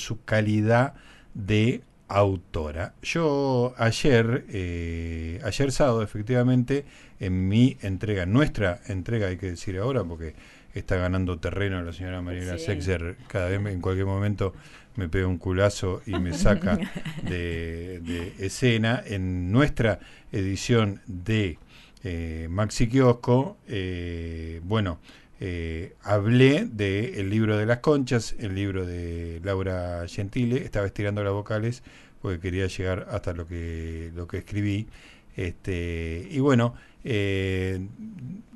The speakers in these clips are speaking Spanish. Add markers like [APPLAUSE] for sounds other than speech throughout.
su calidad de autora. Yo ayer, eh, ayer sábado, efectivamente, en mi entrega, nuestra entrega, hay que decir ahora, porque está ganando terreno la señora Mariela Sexer, cada vez en cualquier momento me pega un culazo y me saca [LAUGHS] de, escena. En nuestra edición de eh, Maxi Kiosco, eh, bueno, eh, hablé del el libro de las conchas, el libro de Laura Gentile, estaba estirando las vocales porque quería llegar hasta lo que, lo que escribí. Este, y bueno, eh,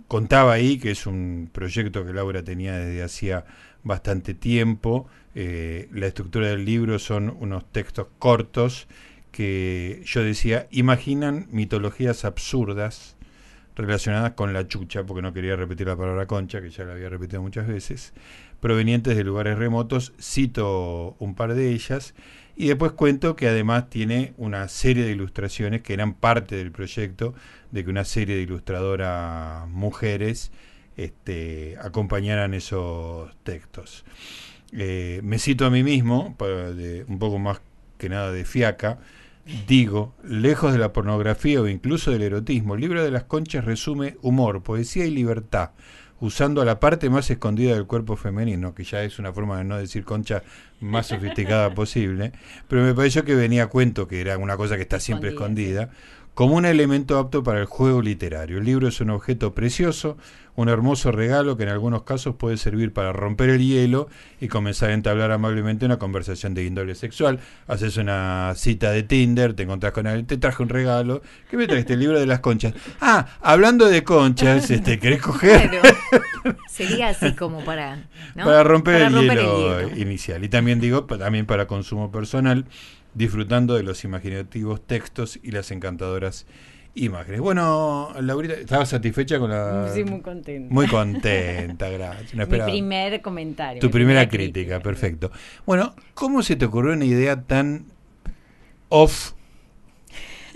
contaba ahí que es un proyecto que Laura tenía desde hacía bastante tiempo. Eh, la estructura del libro son unos textos cortos que yo decía, imaginan mitologías absurdas relacionadas con la chucha, porque no quería repetir la palabra concha, que ya la había repetido muchas veces, provenientes de lugares remotos, cito un par de ellas, y después cuento que además tiene una serie de ilustraciones que eran parte del proyecto de que una serie de ilustradoras mujeres este, acompañaran esos textos. Eh, me cito a mí mismo, de, un poco más que nada de fiaca, Digo, lejos de la pornografía o incluso del erotismo, el libro de las conchas resume humor, poesía y libertad, usando la parte más escondida del cuerpo femenino, que ya es una forma de no decir concha más sofisticada [LAUGHS] posible, pero me pareció que venía a cuento que era una cosa que está siempre escondida como un elemento apto para el juego literario. El libro es un objeto precioso, un hermoso regalo que en algunos casos puede servir para romper el hielo y comenzar a entablar amablemente una conversación de índole sexual. Haces una cita de Tinder, te encontrás con él, te traje un regalo. ¿Qué me trajiste? El libro de las conchas. Ah, hablando de conchas, este, ¿querés [LAUGHS] coger? Sería así como para... Para romper, el, hielo inicial. Y también digo, también para consumo personal disfrutando de los imaginativos textos y las encantadoras imágenes. Bueno, Laurita, ¿estabas satisfecha con la...? Sí, muy contenta. Muy contenta, gracias. [LAUGHS] mi primer comentario. Tu primera, crítica, perfecto. Bueno, ¿cómo se te ocurrió una idea tan off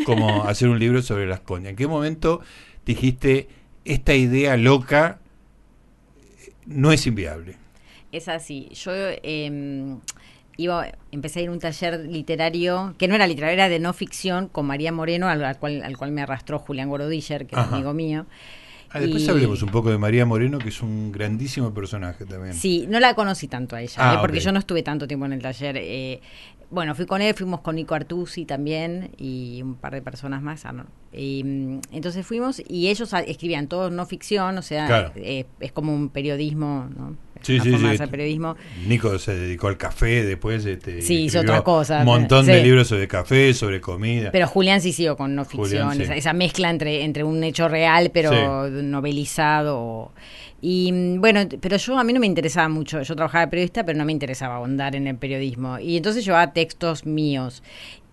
como [LAUGHS] hacer un libro sobre las coñas? ¿En qué momento dijiste, esta idea loca no es inviable? Es así. Yo... Eh, iba, empecé a ir a un taller literario, que no era literario, era de no ficción, con María Moreno, al, cual, al cual me arrastró Julián Gorodiller, que es amigo mío. Ah, después hablemos un poco de María Moreno, que es un grandísimo personaje también. Sí, no la conocí tanto a ella, ah, eh, porque yo no estuve tanto tiempo en el taller. Eh, bueno, fui con él, fuimos con Nico Artusi también y un par de personas más. Ah, y, mm, entonces fuimos y ellos escribían todo no ficción, o sea, eh, es como un periodismo, ¿no? Sí, sí, sí. periodismo. Nico se dedicó al café después. Este, sí, hizo otra cosa. Un montón de libros sobre café, sobre comida. Pero Julián sí siguió con no ficción, esa, mezcla entre, entre un hecho real pero novelizado. Y mm, bueno, pero yo a mí no me interesaba mucho. Yo trabajaba de periodista, pero no me interesaba ahondar en el periodismo. Y entonces llevaba textos míos.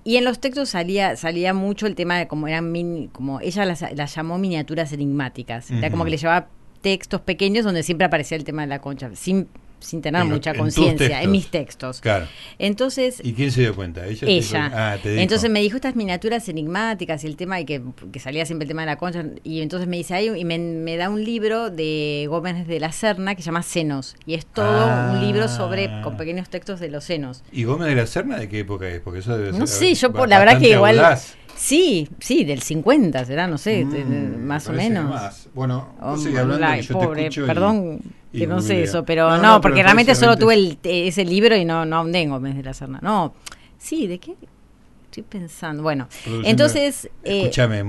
Y en los textos salía salía mucho el tema de cómo eran como ella las, llamó miniaturas enigmáticas. Era como que le llevaba textos pequeños donde siempre aparecía el tema de la concha, sin, sin tener mucha conciencia, en mis textos. Claro. Entonces. ¿Y quién se dio cuenta? Ella. ella. Ah, entonces me dijo estas miniaturas enigmáticas y el tema de que, salía siempre el tema de la concha. Y entonces me dice, ahí y me, da un libro de Gómez de la Serna que se llama Senos. Y es todo un libro sobre, con ah. pequeños textos de los senos. ¿Y Gómez de la Serna de qué época es? Porque eso debe No sé, yo la verdad que igual. Sí, sí, del 50 será, no sé, mm, más o menos. Bueno, oh, hablando, yo pobre, perdón que no sé eso, pero no, porque realmente solo tuve el, ese libro y no, no ahondé en de la Serna. No, sí, ¿de qué? Estoy pensando. Bueno, entonces. Eh, escúchame,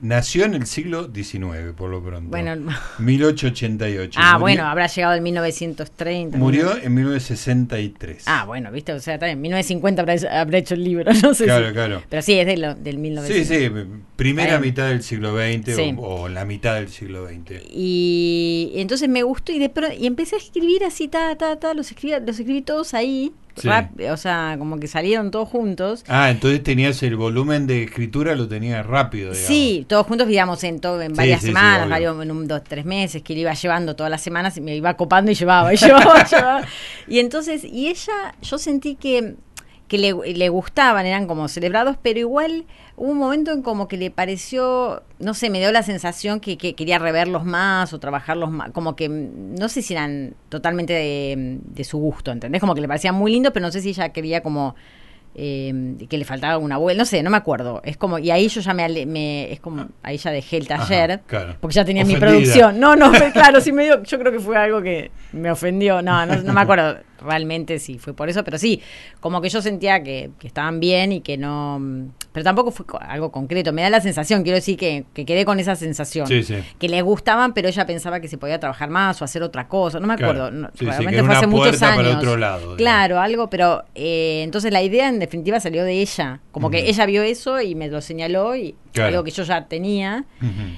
nació en el siglo XIX, por lo pronto. Bueno, 1888. [LAUGHS] Ah, bueno, habrá llegado en 1930. Murió en 1963. Ah, bueno, viste, o sea, en 1950 habrá, hecho el libro, [LAUGHS] no sé. Claro, claro. Pero sí, es de lo, del 1900. Sí, sí, primera mitad del siglo XX o, la mitad del siglo XX. Y entonces me gustó y, de, y empecé a escribir así, ta, ta, ta, los escribí, los escribí todos ahí o sea, como que salieron todos juntos. Ah, entonces tenías el volumen de escritura, lo tenías rápido. Digamos. Sí, todos juntos, digamos, en, todo, en varias semanas, varios, en un, dos, tres meses, que lo iba llevando todas las semanas y me iba copando y llevaba, y [LAUGHS] llevaba, llevaba. Y entonces, y ella, yo sentí que que le, le, gustaban, eran como celebrados, pero igual hubo un momento en como que le pareció, no sé, me dio la sensación que, que quería reverlos más o trabajarlos más, como que no sé si eran totalmente de, de su gusto, ¿entendés? Como que le parecía muy lindo, pero no sé si ella quería como eh, que le faltaba una vuelta, no sé, no me acuerdo. Es como, y ahí yo ya me, me es como, ahí ya dejé el taller, porque ya tenía mi producción. No, no, [LAUGHS] claro, sí me dio, yo creo que fue algo que me ofendió, no, no, no me acuerdo realmente si fue por eso, pero sí, como que yo sentía que, estaban bien y que no, pero tampoco fue algo concreto, me da la sensación, quiero decir que, quedé con esa sensación, que le gustaban, pero ella pensaba que se podía trabajar más o hacer otra cosa, no me acuerdo, realmente fue hace muchos años. claro, algo, pero eh, entonces la idea en definitiva salió de ella, como que ella vio eso y me lo señaló y algo que yo ya tenía,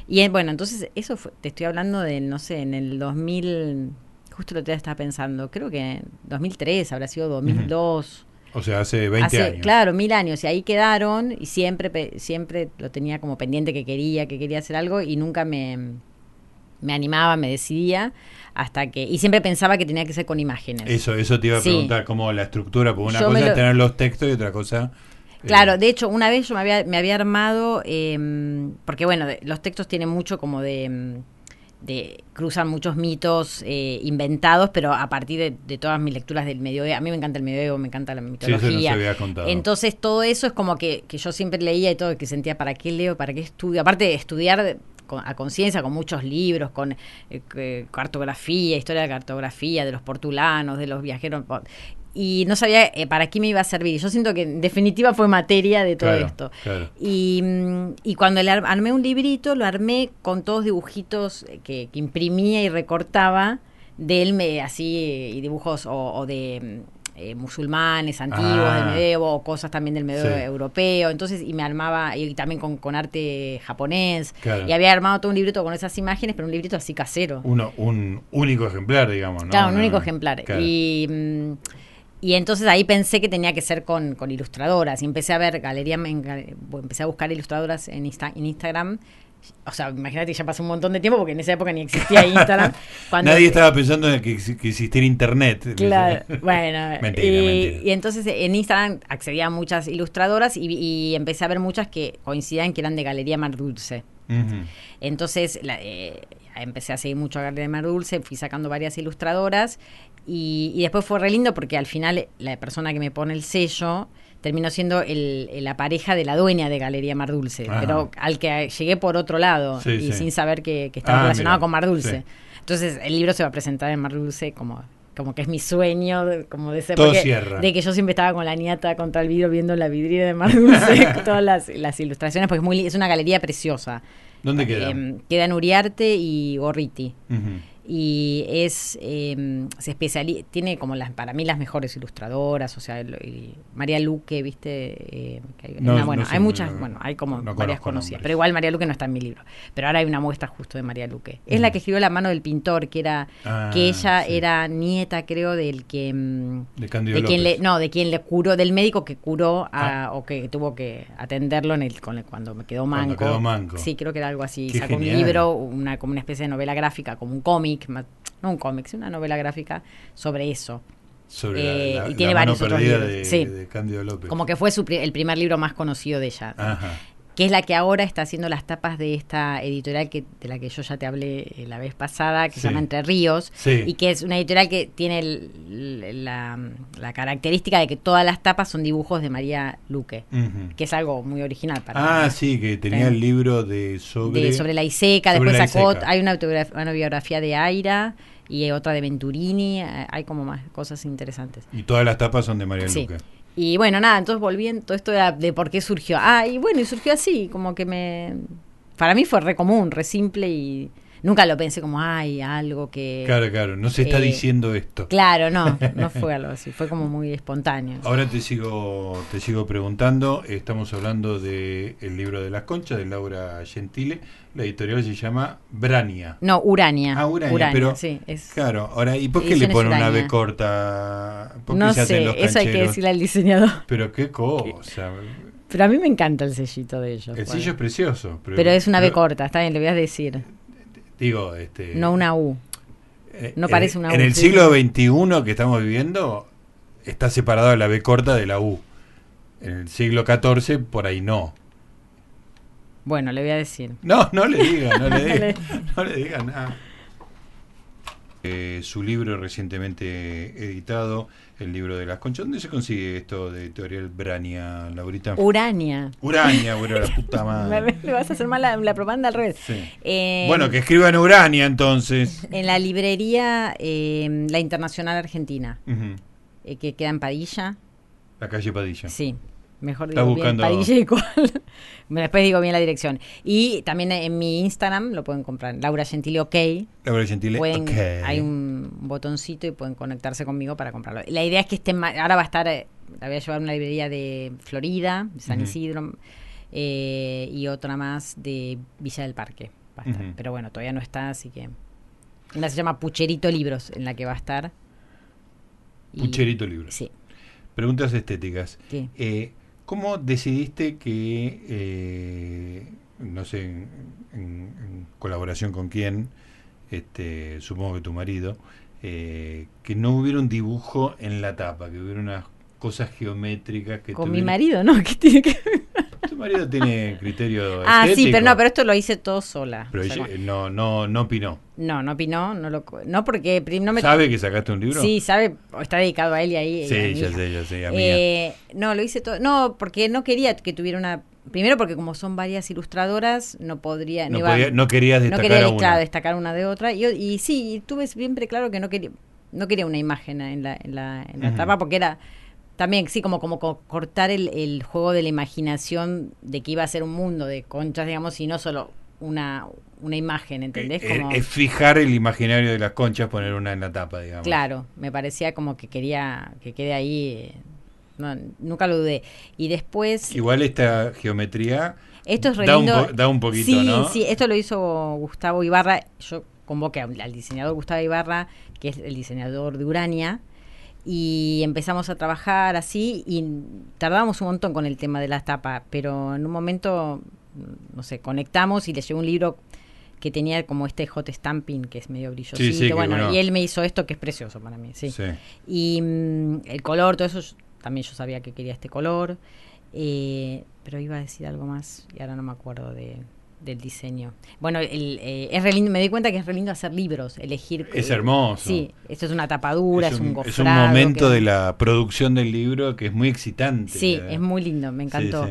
y bueno, entonces eso te estoy hablando de, no sé, en el 2000 justo lo que estaba pensando, creo que 2003, habrá sido 2002. O sea, hace 20 años. Claro, mil años. Y ahí quedaron y siempre, siempre lo tenía como pendiente que quería, que quería hacer algo y nunca me, me animaba, me decidía hasta que y siempre pensaba que tenía que ser con imágenes. Eso, eso te iba a preguntar cómo la estructura, porque una cosa es tener los textos y otra cosa Claro, eh, de hecho, una vez yo me había, me había armado, em, porque bueno, los textos tienen mucho como de em, de cruzan muchos mitos eh, inventados, pero a partir de, todas mis lecturas del medioevo, a mí me encanta el medioevo, me encanta la mitología. Entonces todo eso es como que, que, yo siempre leía y todo, que sentía, ¿para qué leo? ¿Para qué estudio? Aparte de estudiar a conciencia, con muchos libros, con eh, cartografía, historia de cartografía, de los portulanos, de los viajeros y no sabía eh, para qué me iba a servir. Yo siento que en definitiva fue materia de todo esto. Y, y, cuando le armé un librito, lo armé con todos dibujitos que, imprimía y recortaba de él, me, así, y dibujos o, de... Eh, musulmanes antiguos del ah. medievo o cosas también del medievo europeo entonces y me armaba y también con, con arte japonés y había armado todo un librito con esas imágenes pero un librito así casero uno un único ejemplar digamos ¿no? claro un único ejemplar y mm, y entonces ahí pensé que tenía que ser con, con ilustradoras. Y empecé a ver galería, empecé a buscar ilustradoras en, en Instagram. O sea, imagínate, ya pasó un montón de tiempo porque en esa época ni existía Instagram. [LAUGHS] Nadie estaba pensando en que, existiera Internet. Claro, bueno. [LAUGHS] y, y, entonces en Instagram accedía a muchas ilustradoras y, empecé a ver muchas que coincidían que eran de Galería Mar Dulce. Entonces eh, empecé a seguir mucho a Galería Mar Dulce, fui sacando varias ilustradoras y, después fue re lindo porque al final la persona que me pone el sello terminó siendo el, la pareja de la dueña de Galería Mar Dulce, pero al que llegué por otro lado y sin saber que, estaba ah, relacionado con Mar Dulce. Entonces el libro se va a presentar en Mar Dulce como como que es mi sueño, como de ser de que yo siempre estaba con la nieta contra el vidrio viendo la vidriera de Mar Dulce, [LAUGHS] todas las, ilustraciones, porque es muy es una galería preciosa. ¿Dónde queda? Eh, queda en Uriarte y Gorriti y es eh, se especializa tiene como las para mí las mejores ilustradoras o sea María Luque viste eh, hay, bueno hay muchas bueno hay como varias conocidas pero igual María Luque no está en mi libro. Pero ahora hay una muestra justo de María Luque. Es la que escribió la mano del pintor que era ah, que ella era nieta creo del que mm, de, quien le no de quien le curó del médico que curó a, ah. o que tuvo que atenderlo en el cuando me quedó manco, quedó manco. sí creo que era algo así. Sacó un libro una como una especie de novela gráfica como un cómic no un cómic, una novela gráfica sobre eso. Sobre la, eh, y tiene varios otros libros. De, sí. López. Como que fue el primer libro más conocido de ella. Ajá que es la que ahora está haciendo las tapas de esta editorial que de la que yo ya te hablé eh, la vez pasada, que se llama Entre Ríos, y que es una editorial que tiene la, característica de que todas las tapas son dibujos de María Luque, que es algo muy original para Ah, sí, que tenía el libro de sobre... sobre la Iseca, después sacó, hay una, una biografía de Aira y otra de Venturini, eh, hay como más cosas interesantes. Y todas las tapas son de María Luque. Y bueno, nada, entonces volviendo, todo esto de, de, por qué surgió. Ah, y bueno, y surgió así, como que me... Para mí fue re común, re simple y nunca lo pensé como, ay, algo que... Claro, claro, no se está diciendo esto. Claro, no, no [LAUGHS] fue algo así, fue como muy espontáneo. Ahora te sigo, te sigo preguntando, estamos hablando del el libro de las conchas de Laura Gentile, la editorial se llama Brania. No, Urania. Ah, Urania, pero sí, es, claro, ahora, ¿y por qué le pone una B corta? no sé, eso hay que decirle al diseñador. Pero qué [LAUGHS] cosa. Pero a mí me encanta el sellito de ellos. El sello es precioso. Pero, es una B corta, está bien, le voy a decir. Digo, este... No una U. Eh, no parece una U. En el siglo XXI que estamos viviendo, está separado la B corta de la U. En el siglo XIV, por ahí no. Bueno, le voy a decir. No, no le diga, no le [LAUGHS] diga, no le diga nada. Eh, su libro recientemente editado, el libro de las conchas. ¿Dónde se consigue esto de editorial Brania, Laurita? Urania. Urania, bueno, la [LAUGHS] puta madre. Le vas a hacer mal la, propaganda al revés. Eh, bueno, que escriban Urania entonces. En la librería eh, La Internacional Argentina, que queda en Padilla. La calle Padilla. Sí. Mejor digo bien Padilla y. [LAUGHS] Después digo bien la dirección. Y también en mi Instagram lo pueden comprar. Laura Gentile OK. Laura Gentile OK. Hay un botoncito y pueden conectarse conmigo para comprarlo. La idea es que esté ahora va a estar, eh, la voy a llevar a una librería de Florida, San Isidro, eh, y otra más de Villa del Parque. Pero bueno, todavía no está, así que... Una se llama Pucherito Libros, en la que va a estar. Pucherito Libros. Sí. Preguntas estéticas. ¿Qué? Eh, ¿Cómo decidiste que, eh, no sé, en, colaboración con quién, este, supongo que tu marido, eh, que no hubiera un dibujo en la tapa, que hubiera unas cosas geométricas que... Con mi marido, ¿no? [LAUGHS] ¿Qué tiene que Tu marido tiene criterio Ah, sí, pero no, pero esto lo hice todo sola. Pero no, no, no opinó. No, no opinó, no lo, no porque no me ¿Sabe que sacaste un libro? Sí, sabe, está dedicado a él y ahí. Sí, ya sé, ya sé. Eh, no, lo hice todo, no, porque no quería que tuviera una Primero porque como son varias ilustradoras, no podría... No, no, no querías destacar no quería, una. destacar una de otra. Y, y sí, tuve siempre claro que no quería, no quería una imagen en la, en la, en la tapa porque era también, sí, como, como cortar el, el, juego de la imaginación de que iba a ser un mundo de conchas, digamos, y no solo una, una imagen, ¿entendés? Eh, como... Es fijar el imaginario de las conchas, poner una en la tapa, digamos. Claro, me parecía como que quería que quede ahí, no, nunca lo dudé. Y después... Igual esta geometría... Esto es da, un da un poquito, sí, ¿no? Sí, esto lo hizo Gustavo Ibarra. Yo convoqué al diseñador Gustavo Ibarra, que es el diseñador de Urania, y empezamos a trabajar así y tardamos un montón con el tema de la tapa, pero en un momento, no sé, conectamos y le llevé un libro que tenía como este hot stamping que es medio brillosito, bueno, y él me hizo esto que es precioso para mí, sí. Y mm, el color, todo eso, también yo sabía que quería este color, eh, pero iba a decir algo más y ahora no me acuerdo de del diseño. Bueno, el, eh, es re lindo, me di cuenta que es re lindo hacer libros, elegir. Es hermoso. Sí, esto es una tapadura, es un, es un, es un momento de la producción del libro que es muy excitante. Sí, es muy lindo, me encantó.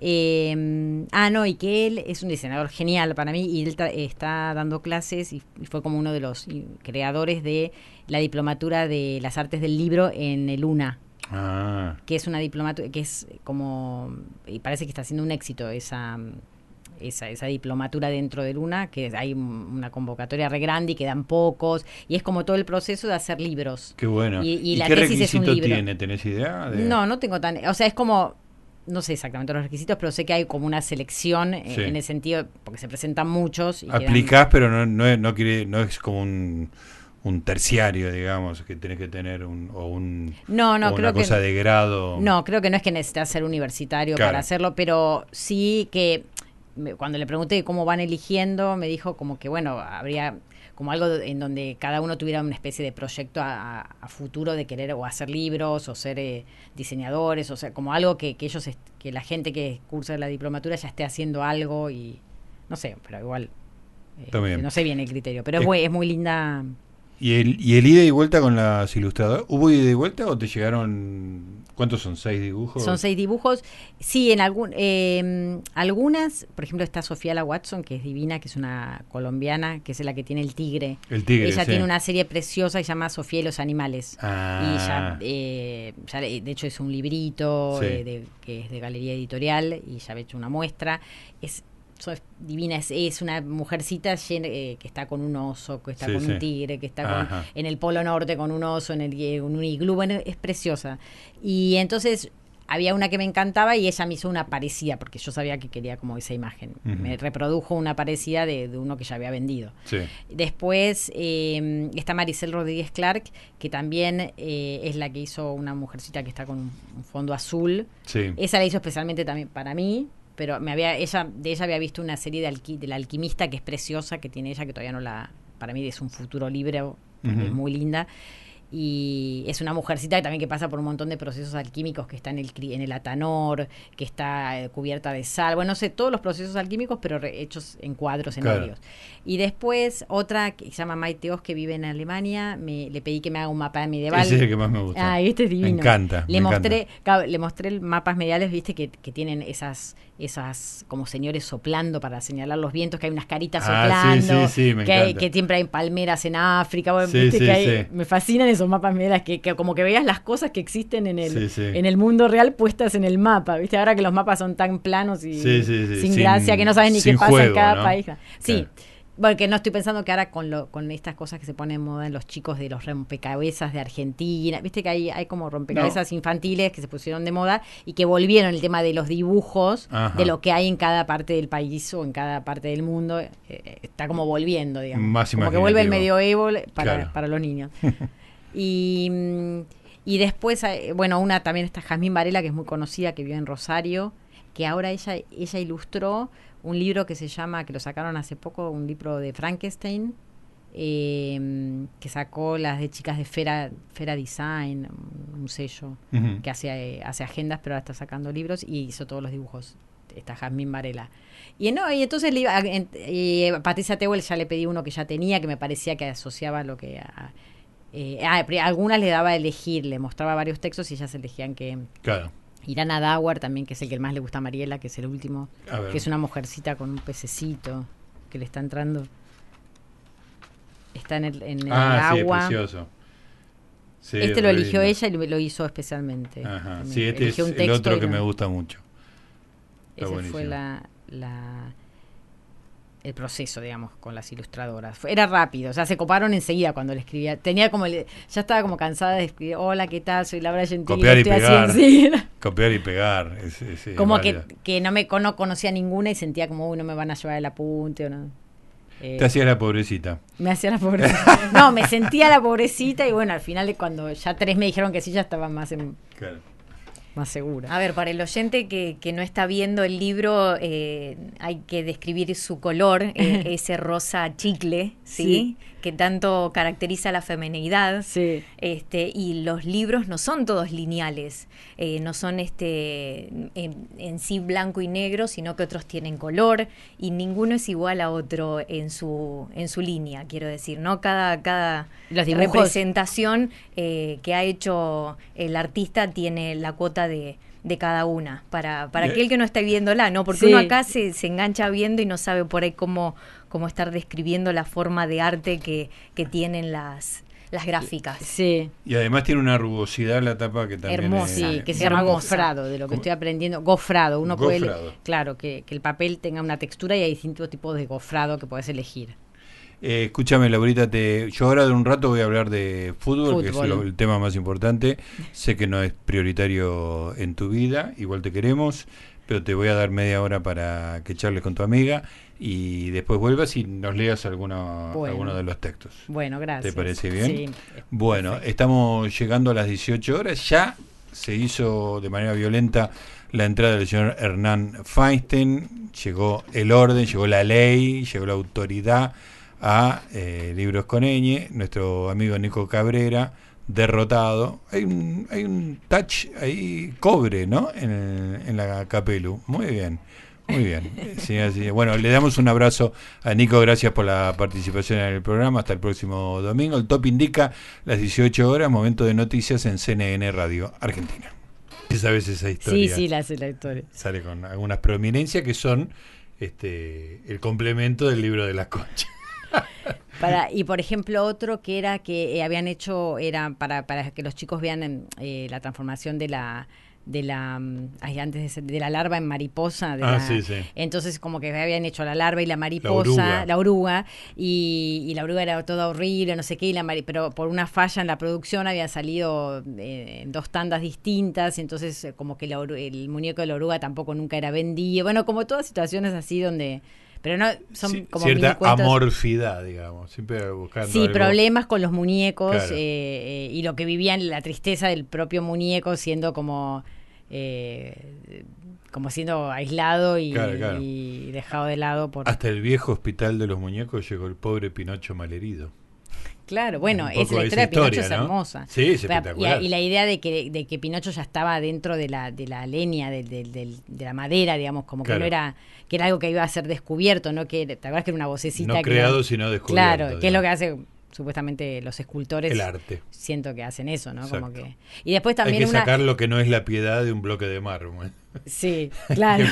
Em, ah, no, y que él es un diseñador genial para mí y él está dando clases y, fue como uno de los creadores de la diplomatura de las artes del libro en el UNA. Ah. Que es una diplomatura, que es como, y parece que está haciendo un éxito esa esa, esa diplomatura dentro de Luna, que hay una convocatoria re grande y quedan pocos, y es como todo el proceso de hacer libros. Qué bueno. Y, la qué tesis es un libro. tiene? ¿Tenés idea? No, no tengo tan... O sea, es como no sé exactamente los requisitos, pero sé que hay como una selección en el sentido, porque se presentan muchos. Y Aplicás, pero no, no, es, no, quiere, no es como un, un terciario, digamos, que tenés que tener un, o un, no, no, una cosa de grado. No, creo que no es que necesitas ser universitario para hacerlo, pero sí que cuando le pregunté cómo van eligiendo, me dijo como que, bueno, habría como algo en donde cada uno tuviera una especie de proyecto a, futuro de querer o hacer libros o ser eh, diseñadores, o sea, como algo que, que ellos, que la gente que cursa la diplomatura ya esté haciendo algo y no sé, pero igual, eh, no sé bien el criterio, pero es, muy, es muy linda ¿Y el, ¿Y el ida y vuelta con las ilustradoras? ¿Hubo ida y vuelta o te llegaron, cuántos son, seis dibujos? Son seis dibujos. Sí, en algún, eh, algunas, por ejemplo está Sofía La Watson, que es divina, que es una colombiana, que es la que tiene el tigre. El tigre, Ella tiene una serie preciosa que se llama Sofía y los animales. Ah. Y ya, eh, ya, de hecho es un librito de, que es de galería editorial y ya había hecho una muestra. Es es divina, es, una mujercita eh, que está con un oso, que está con un tigre, que está en el Polo Norte con un oso, en, el, un iglú, es preciosa. Y entonces había una que me encantaba y ella me hizo una parecida, porque yo sabía que quería como esa imagen. Me reprodujo una parecida de, uno que ya había vendido. Después eh, está Maricel Rodríguez Clark, que también eh, es la que hizo una mujercita que está con un, fondo azul. Esa la hizo especialmente también para mí, pero me había ella de ella había visto una serie de, alqui, de la alquimista que es preciosa que tiene ella que todavía no la para mí es un futuro libre es muy linda y es una mujercita también que pasa por un montón de procesos alquímicos que está en el en el atanor, que está eh, cubierta de sal, bueno, no sé, todos los procesos alquímicos, pero hechos en cuadros, en óleos. Y después otra que se llama Maite Oz, que vive en Alemania, me, le pedí que me haga un mapa medieval. Ese es el que más me gusta. Ah, este es divino. Me encanta. Le mostré, le mostré mapas mediales, viste, que, que tienen esas esas como señores soplando para señalar los vientos, que hay unas caritas ah, soplando, que, que, siempre hay palmeras en África, me fascinan esos mapas mediales, que, como que veas las cosas que existen en el, en el mundo real puestas en el mapa, ¿viste? Ahora que los mapas son tan planos y sin, gracia que no sabes ni qué pasa en cada país. Sí. Porque no estoy pensando que ahora con, lo, con estas cosas que se ponen en moda en los chicos de los rompecabezas de Argentina, viste que hay, hay como rompecabezas infantiles que se pusieron de moda y que volvieron el tema de los dibujos, de lo que hay en cada parte del país o en cada parte del mundo, eh, eh, está como volviendo, digamos. Más como que vuelve el medioevo para, para los niños. [LAUGHS] y, y después, eh, bueno, una también está Jazmín Varela, que es muy conocida, que vive en Rosario, que ahora ella, ella ilustró un libro que se llama, que lo sacaron hace poco, un libro de Frankenstein, em, que sacó las de chicas de Fera, Fera Design, un sello que hace, hace agendas, pero ahora está sacando libros y hizo todos los dibujos. Está Jazmín Varela. Y no, y entonces y Patricia Tewell ya le pedí uno que ya tenía, que me parecía que asociaba lo que eh, ah, algunas le daba a elegir, le mostraba varios textos y ellas elegían que, claro. Irana Dawar también, que es el que más le gusta a Mariela, que es el último, que es una mujercita con un pececito que le está entrando. Está en el, en el ah, agua. Sí, precioso. este lo eligió ella y lo hizo especialmente. Ajá. Sí, este es el otro que me gusta mucho. Esa fue la, la el proceso, digamos, con las ilustradoras. Era rápido, o sea, se coparon enseguida cuando le escribía. Tenía como, ya estaba como cansada de escribir, hola, ¿qué tal? Soy Laura Gentili. [LAUGHS] Copiar y pegar. Copiar y pegar. como que, que, no me no conocía ninguna y sentía como, uy, no me van a llevar el apunte o no. Te hacía la pobrecita. Me hacía la [LAUGHS] pobrecita. no, me sentía la pobrecita y bueno, al final cuando ya tres me dijeron que sí, ya estaba más en... Claro más segura. A ver, para el oyente que, que no está viendo el libro, eh, hay que describir su color, eh, [LAUGHS] ese rosa chicle, ¿sí? que tanto caracteriza la femenidad. Sí. Este, y los libros no son todos lineales, eh, no son este en, sí blanco y negro, sino que otros tienen color y ninguno es igual a otro en su, en su línea, quiero decir, ¿no? Cada, cada representación eh, que ha hecho el artista tiene la cuota de de cada una, para, para aquel que no está viéndola, ¿no? Porque uno acá se, se engancha viendo y no sabe por ahí cómo, cómo estar describiendo la forma de arte que, que tienen las, las gráficas. Sí. Y además tiene una rugosidad la tapa que también Hermosa, sí, que se llama gofrado, de lo que estoy aprendiendo. Gofrado, uno puede, claro, que, que, el papel tenga una textura y hay distintos tipos de gofrado que puedes elegir. Eh, escúchame, Laurita, te, yo ahora de un rato voy a hablar de fútbol, que es el tema más importante. Sé que no es prioritario en tu vida, igual te queremos, pero te voy a dar media hora para que charles con tu amiga y después vuelvas y nos leas alguno, alguno de los textos. Bueno, gracias. ¿Te parece bien? Sí. Bueno, estamos llegando a las 18 horas. Ya se hizo de manera violenta la entrada del señor Hernán Feinstein. Llegó el orden, llegó la ley, llegó la autoridad a eh, Libros con Eñe. Nuestro amigo Nico Cabrera derrotado. Hay un, hay un touch ahí, cobre, ¿no? En, en la Capelu. Muy bien. Muy bien. [LAUGHS] Bueno, le damos un abrazo a Nico, gracias por la participación en el programa. Hasta el próximo domingo. El top indica las 18 horas, momento de noticias en CNN Radio Argentina. ¿Sabes esa historia? Sí, sí, la sé la historia. Sale con algunas prominencias que son este el complemento del libro de la concha. [LAUGHS] Para, y por ejemplo, otro que era que eh, habían hecho, era para, para que los chicos vean eh, la transformación de la de la mm, antes de, la larva en mariposa ah, entonces como que habían hecho la larva y la mariposa la oruga, y, la oruga era toda horrible no sé qué y la pero por una falla en la producción había salido eh, en dos tandas distintas y entonces eh, como que el muñeco de la oruga tampoco nunca era vendido. Bueno como todas situaciones así donde pero no son como cierta amorfidad digamos siempre buscando sí problemas con los muñecos eh, y lo que vivían la tristeza del propio muñeco siendo como eh, como siendo aislado y, dejado de lado por... Hasta el viejo hospital de los muñecos llegó el pobre Pinocho malherido. Claro, bueno, es la historia de Pinocho es hermosa. Sí, es espectacular. Y, la idea de que, de que Pinocho ya estaba dentro de la, de la leña, de, de, la madera, digamos, como que no era, que era algo que iba a ser descubierto, ¿no? Que, ¿te acuerdas que era una vocecita? No creado, sino descubierto. Claro, que es lo que hace supuestamente los escultores. El arte. Siento que hacen eso no como que y después también hay que sacar lo que no es la piedad de un bloque de mármol. Sí [LAUGHS] claro.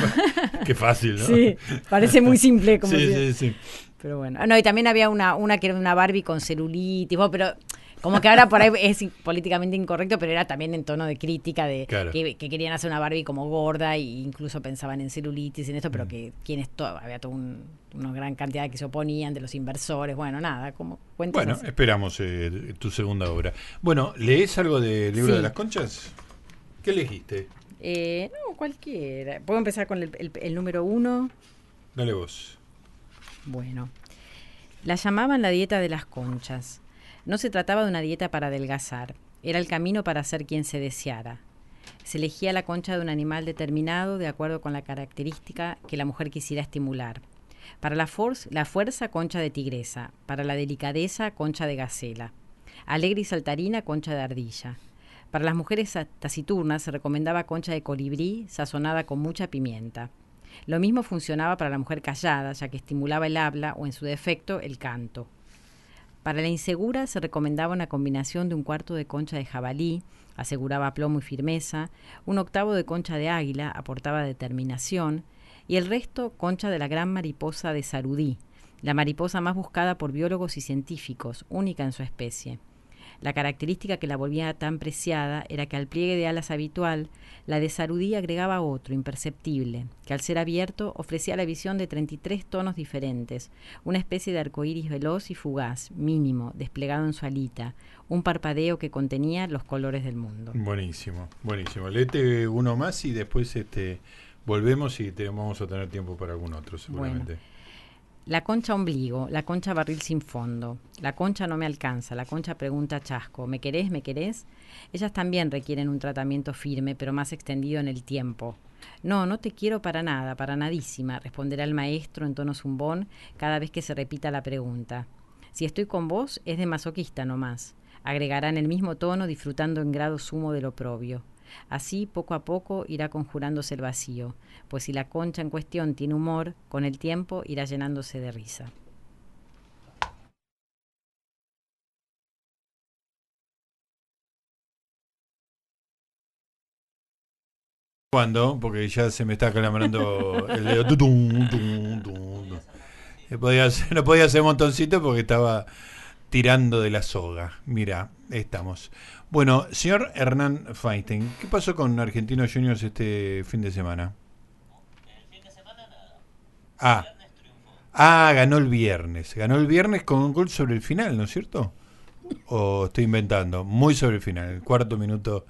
qué, fácil no sí parece muy simple como sí, sí, sí. Pero bueno. Ah, no y también había una una que era una Barbie con celulitis. Pero como que ahora por ahí es políticamente incorrecto, pero era también en tono de crítica de que, querían hacer una Barbie como gorda e incluso pensaban en celulitis y en esto, pero mm. que quienes había toda una gran cantidad que se oponían de los inversores. Bueno, nada, como Bueno, esperamos eh, tu segunda obra. Bueno, ¿lees algo del libro de las conchas? ¿Qué elegiste? Eh, no, cualquiera. Puedo empezar con el, el número uno. Dale vos. Bueno. La llamaban la dieta de las conchas. No se trataba de una dieta para adelgazar, era el camino para ser quien se deseara. Se elegía la concha de un animal determinado de acuerdo con la característica que la mujer quisiera estimular. Para la, la fuerza, concha de tigresa. Para la delicadeza, concha de gacela. Alegre y saltarina, concha de ardilla. Para las mujeres taciturnas se recomendaba concha de colibrí sazonada con mucha pimienta. Lo mismo funcionaba para la mujer callada, ya que estimulaba el habla o en su defecto el canto. Para la insegura se recomendaba una combinación de un cuarto de concha de jabalí, aseguraba plomo y firmeza, un octavo de concha de águila, aportaba determinación, y el resto concha de la gran mariposa de Sarudí, la mariposa más buscada por biólogos y científicos, única en su especie. La característica que la volvía tan preciada era que al pliegue de alas habitual, la de Sarudí agregaba otro, imperceptible, que al ser abierto ofrecía la visión de 33 tonos diferentes, una especie de arcoíris veloz y fugaz, mínimo, desplegado en su alita, un parpadeo que contenía los colores del mundo. Buenísimo, buenísimo. Lete uno más y después este volvemos y tenemos, vamos a tener tiempo para algún otro, seguramente. La concha ombligo, la concha barril sin fondo, la concha no me alcanza, la concha pregunta chasco, ¿me querés, me querés? Ellas también requieren un tratamiento firme, pero más extendido en el tiempo. No, no te quiero para nada, para nadísima, responderá el maestro en tono zumbón cada vez que se repita la pregunta. Si estoy con vos, es de masoquista nomás. Agregará en el mismo tono, disfrutando en grado sumo del oprobio. Así, poco a poco, irá conjurándose el vacío, pues si la concha en cuestión tiene humor, con el tiempo irá llenándose de risa. ¿Cuándo? Porque ya se me está calambrando el dedo. No podía hacer, no podía hacer montoncito porque estaba tirando de la soga. Mira, estamos. Bueno, señor Hernán Feinstein, ¿qué pasó con Argentinos Juniors este fin de semana? El fin de semana nada. Ah. Ah, ganó el viernes. Ganó el viernes con un gol sobre el final, ¿no es cierto? ¿O estoy inventando? Muy sobre el final, el cuarto minuto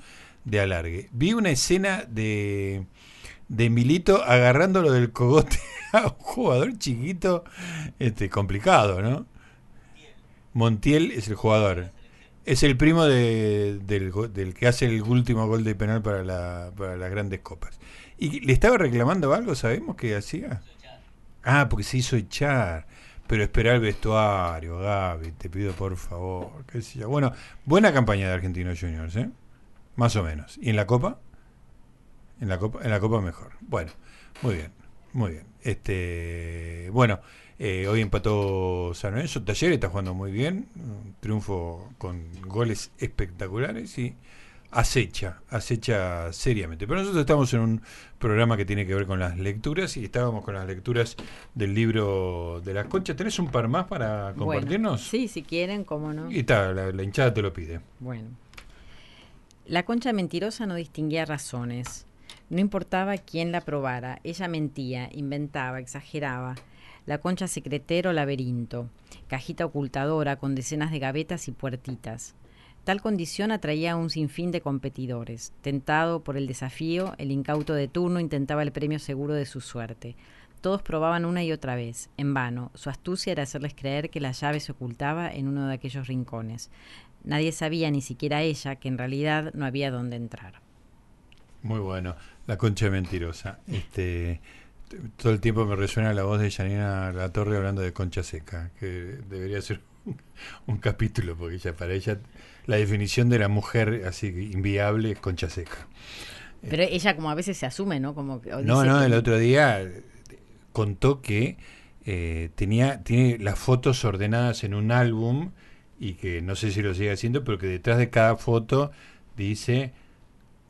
de alargue. Vi una escena de, de Milito agarrándolo del cogote [LAUGHS] a un jugador chiquito, este, complicado, ¿no? Montiel es el jugador. Es el primo de, del, que hace el último gol de penal para, la, para las grandes copas. ¿Y le estaba reclamando algo? ¿Sabemos que hacía? Ah, porque se hizo echar. Pero espera el vestuario, Gaby, te pido por favor. Bueno, buena campaña de Argentinos Juniors, ¿eh? Más o menos. ¿Y en la Copa? En la Copa, en la Copa mejor. Bueno, muy bien, muy bien. Este, bueno, eh, hoy empató San Lorenzo. Taller está jugando muy bien. Un triunfo con goles espectaculares y acecha, acecha seriamente. Pero nosotros estamos en un programa que tiene que ver con las lecturas y estábamos con las lecturas del libro de las conchas. ¿Tenés un par más para compartirnos? sí, si quieren, cómo no. Y está, la, hinchada te lo pide. Bueno. La concha mentirosa no distinguía razones. No importaba quién la probara, ella mentía, inventaba, exageraba la concha secretero laberinto, cajita ocultadora con decenas de gavetas y puertitas. Tal condición atraía a un sinfín de competidores. Tentado por el desafío, el incauto de turno intentaba el premio seguro de su suerte. Todos probaban una y otra vez, en vano. Su astucia era hacerles creer que la llave se ocultaba en uno de aquellos rincones. Nadie sabía, ni siquiera ella, que en realidad no había dónde entrar. Muy bueno, la concha mentirosa. Este, todo el tiempo me resuena la voz de Janina La Torre hablando de concha seca, que debería ser [LAUGHS] un capítulo, porque ya para ella la definición de la mujer así inviable es concha seca. Pero ella como a veces se asume, ¿no? Como no, no, el otro día contó que eh, tenía tiene las fotos ordenadas en un álbum y que no sé si lo sigue haciendo, pero que detrás de cada foto dice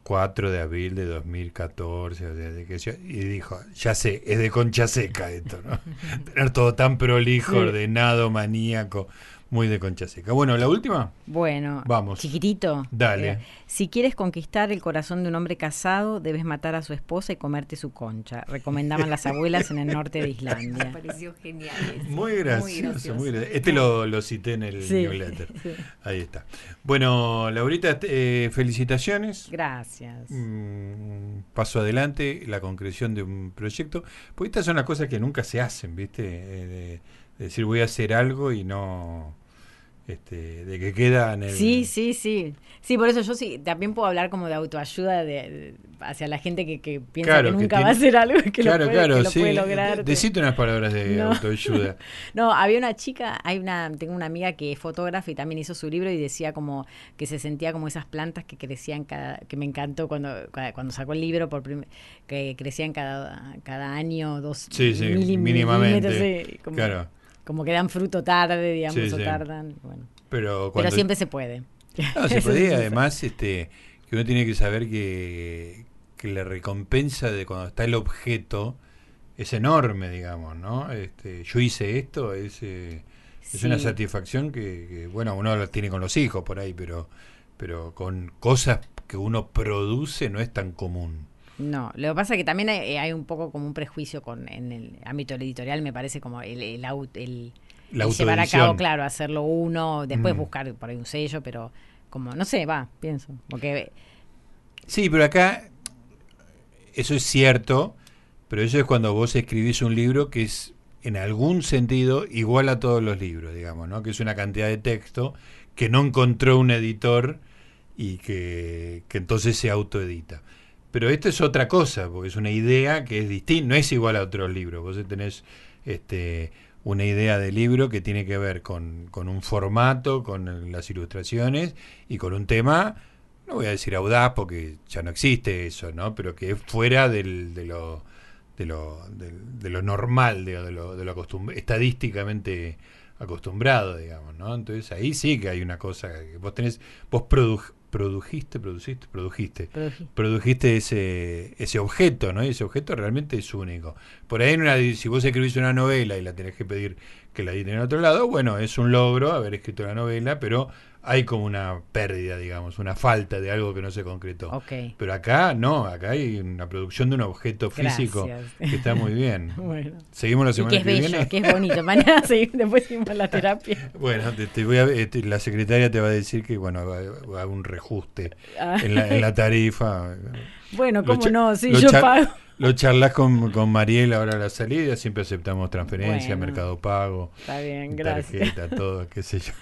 4 de abril de 2014, y dijo, ya sé, es de concha seca esto, ¿no? [LAUGHS] Tener todo tan prolijo, ordenado, maníaco. Muy de concha seca. Bueno, la última. Bueno, vamos. Chiquitito. Dale. Eh, si quieres conquistar el corazón de un hombre casado, debes matar a su esposa y comerte su concha. Recomendaban las abuelas en el norte de Islandia. Me [LAUGHS] pareció genial. Muy gracioso, muy gracioso. Este lo, cité en el newsletter. Ahí está. Bueno, Laurita, eh, felicitaciones. Gracias. Mm, paso adelante, la concreción de un proyecto. Porque estas son las cosas que nunca se hacen, ¿viste? Eh, decir voy a hacer algo y no este, de que queda en el... Sí, sí, sí. Sí, por eso yo sí, también puedo hablar como de autoayuda de, hacia la gente que, que piensa que nunca va a hacer algo que lo, puede, claro, que puede lograr. Decite unas palabras de autoayuda. [LAUGHS] no, había una chica, hay una, tengo una amiga que es fotógrafa y también hizo su libro y decía como que se sentía como esas plantas que crecían cada, que me encantó cuando, cuando sacó el libro por que crecían cada, cada año dos sí, sí, mínimamente. claro como que dan fruto tarde, digamos, o tardan. Bueno. Pero, Pero siempre se puede. No, [LAUGHS] se puede, además, este, que uno tiene que saber que, que la recompensa de cuando está el objeto es enorme, digamos, ¿no? Este, yo hice esto, es, eh, es una satisfacción que, bueno, uno lo tiene con los hijos por ahí, pero, pero con cosas que uno produce no es tan común. No, lo que pasa es que también hay, un poco como un prejuicio con en el ámbito editorial, me parece como el, el, el, llevar a cabo, claro, hacerlo uno, después mm. buscar por ahí un sello, pero como, no sé, va, pienso. Porque... Sí, pero acá eso es cierto, pero eso es cuando vos escribís un libro que es en algún sentido igual a todos los libros, digamos, ¿no? Que es una cantidad de texto que no encontró un editor y que, que entonces se autoedita. Pero esto es otra cosa, porque es una idea que es distinta, no es igual a otros libros. Vos tenés este, una idea de libro que tiene que ver con, un formato, con las ilustraciones y con un tema, no voy a decir audaz porque ya no existe eso, ¿no? Pero que es fuera del, de lo de lo, de, lo normal, de, lo, de lo estadísticamente acostumbrado, digamos, ¿no? Entonces ahí sí que hay una cosa que vos tenés, vos produjiste, produciste, produjiste, produjiste ese, ese objeto, ¿no? Y ese objeto realmente es único. Por ahí, en una, si vos escribís una novela y la tenés que pedir que la editen en otro lado, bueno, es un logro haber escrito la novela, pero hay como una pérdida, digamos, una falta de algo que no se concretó. Pero acá no, acá hay una producción de un objeto físico que está muy bien. [LAUGHS] Seguimos la semana y que, es bello, que es bonito. [LAUGHS] Mañana [LAUGHS] seguimos, después seguimos la terapia. Bueno, te, voy a, este, la secretaria te va a decir que bueno va, a haber un reajuste ah. en, la, en la tarifa. Bueno, cómo no, sí, yo pago. Lo charlas con, con Mariel ahora a la salida, siempre aceptamos transferencia, mercado pago, está bien, gracias. tarjeta, todo, qué sé yo.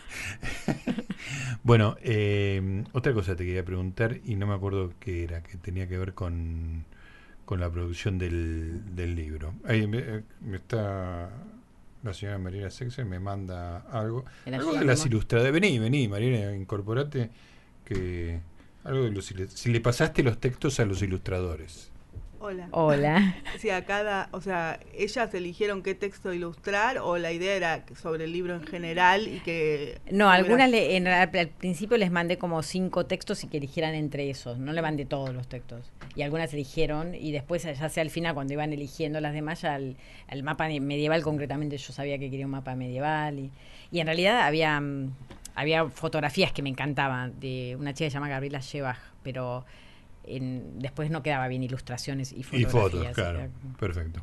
[LAUGHS] bueno, eh, otra cosa te quería preguntar y no me acuerdo qué era, que tenía que ver con, con la producción del, del libro. Ahí me, está la señora Mariela Sexer, me manda algo, algo de las ilustradoras. Vení, vení, Mariela, incorporate que algo de los, si le pasaste los textos a los ilustradores. Hola. Hola. [LAUGHS] Sí, a cada, o sea, ellas eligieron qué texto ilustrar o la idea era sobre el libro en general y que... No, algunas en, al principio les mandé como cinco textos y que eligieran entre esos, no le mandé todos los textos. Y algunas eligieron y después, ya sea al final, cuando iban eligiendo las demás, ya el, mapa medieval concretamente yo sabía que quería un mapa medieval y, y en realidad había, mm, había fotografías que me encantaban de una chica que se llama Gabriela Shebach, pero después no quedaba bien ilustraciones y fotografías. Y fotos, claro. Perfecto.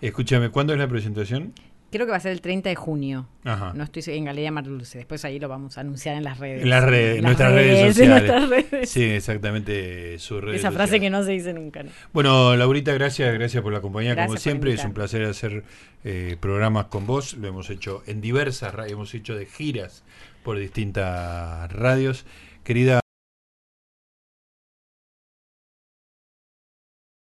Escúchame, ¿cuándo es la presentación? Creo que va a ser el 30 de junio. Ajá. No estoy en Galería Marluce. Después ahí lo vamos a anunciar en las redes. En las redes, en nuestras redes, sociales. Sí, exactamente, su red. Esa frase que no se dice nunca. Bueno, Laurita, gracias, gracias por la compañía. como siempre, es un placer hacer eh, programas con vos. Lo hemos hecho en diversas radios, hemos hecho de giras por distintas radios. Querida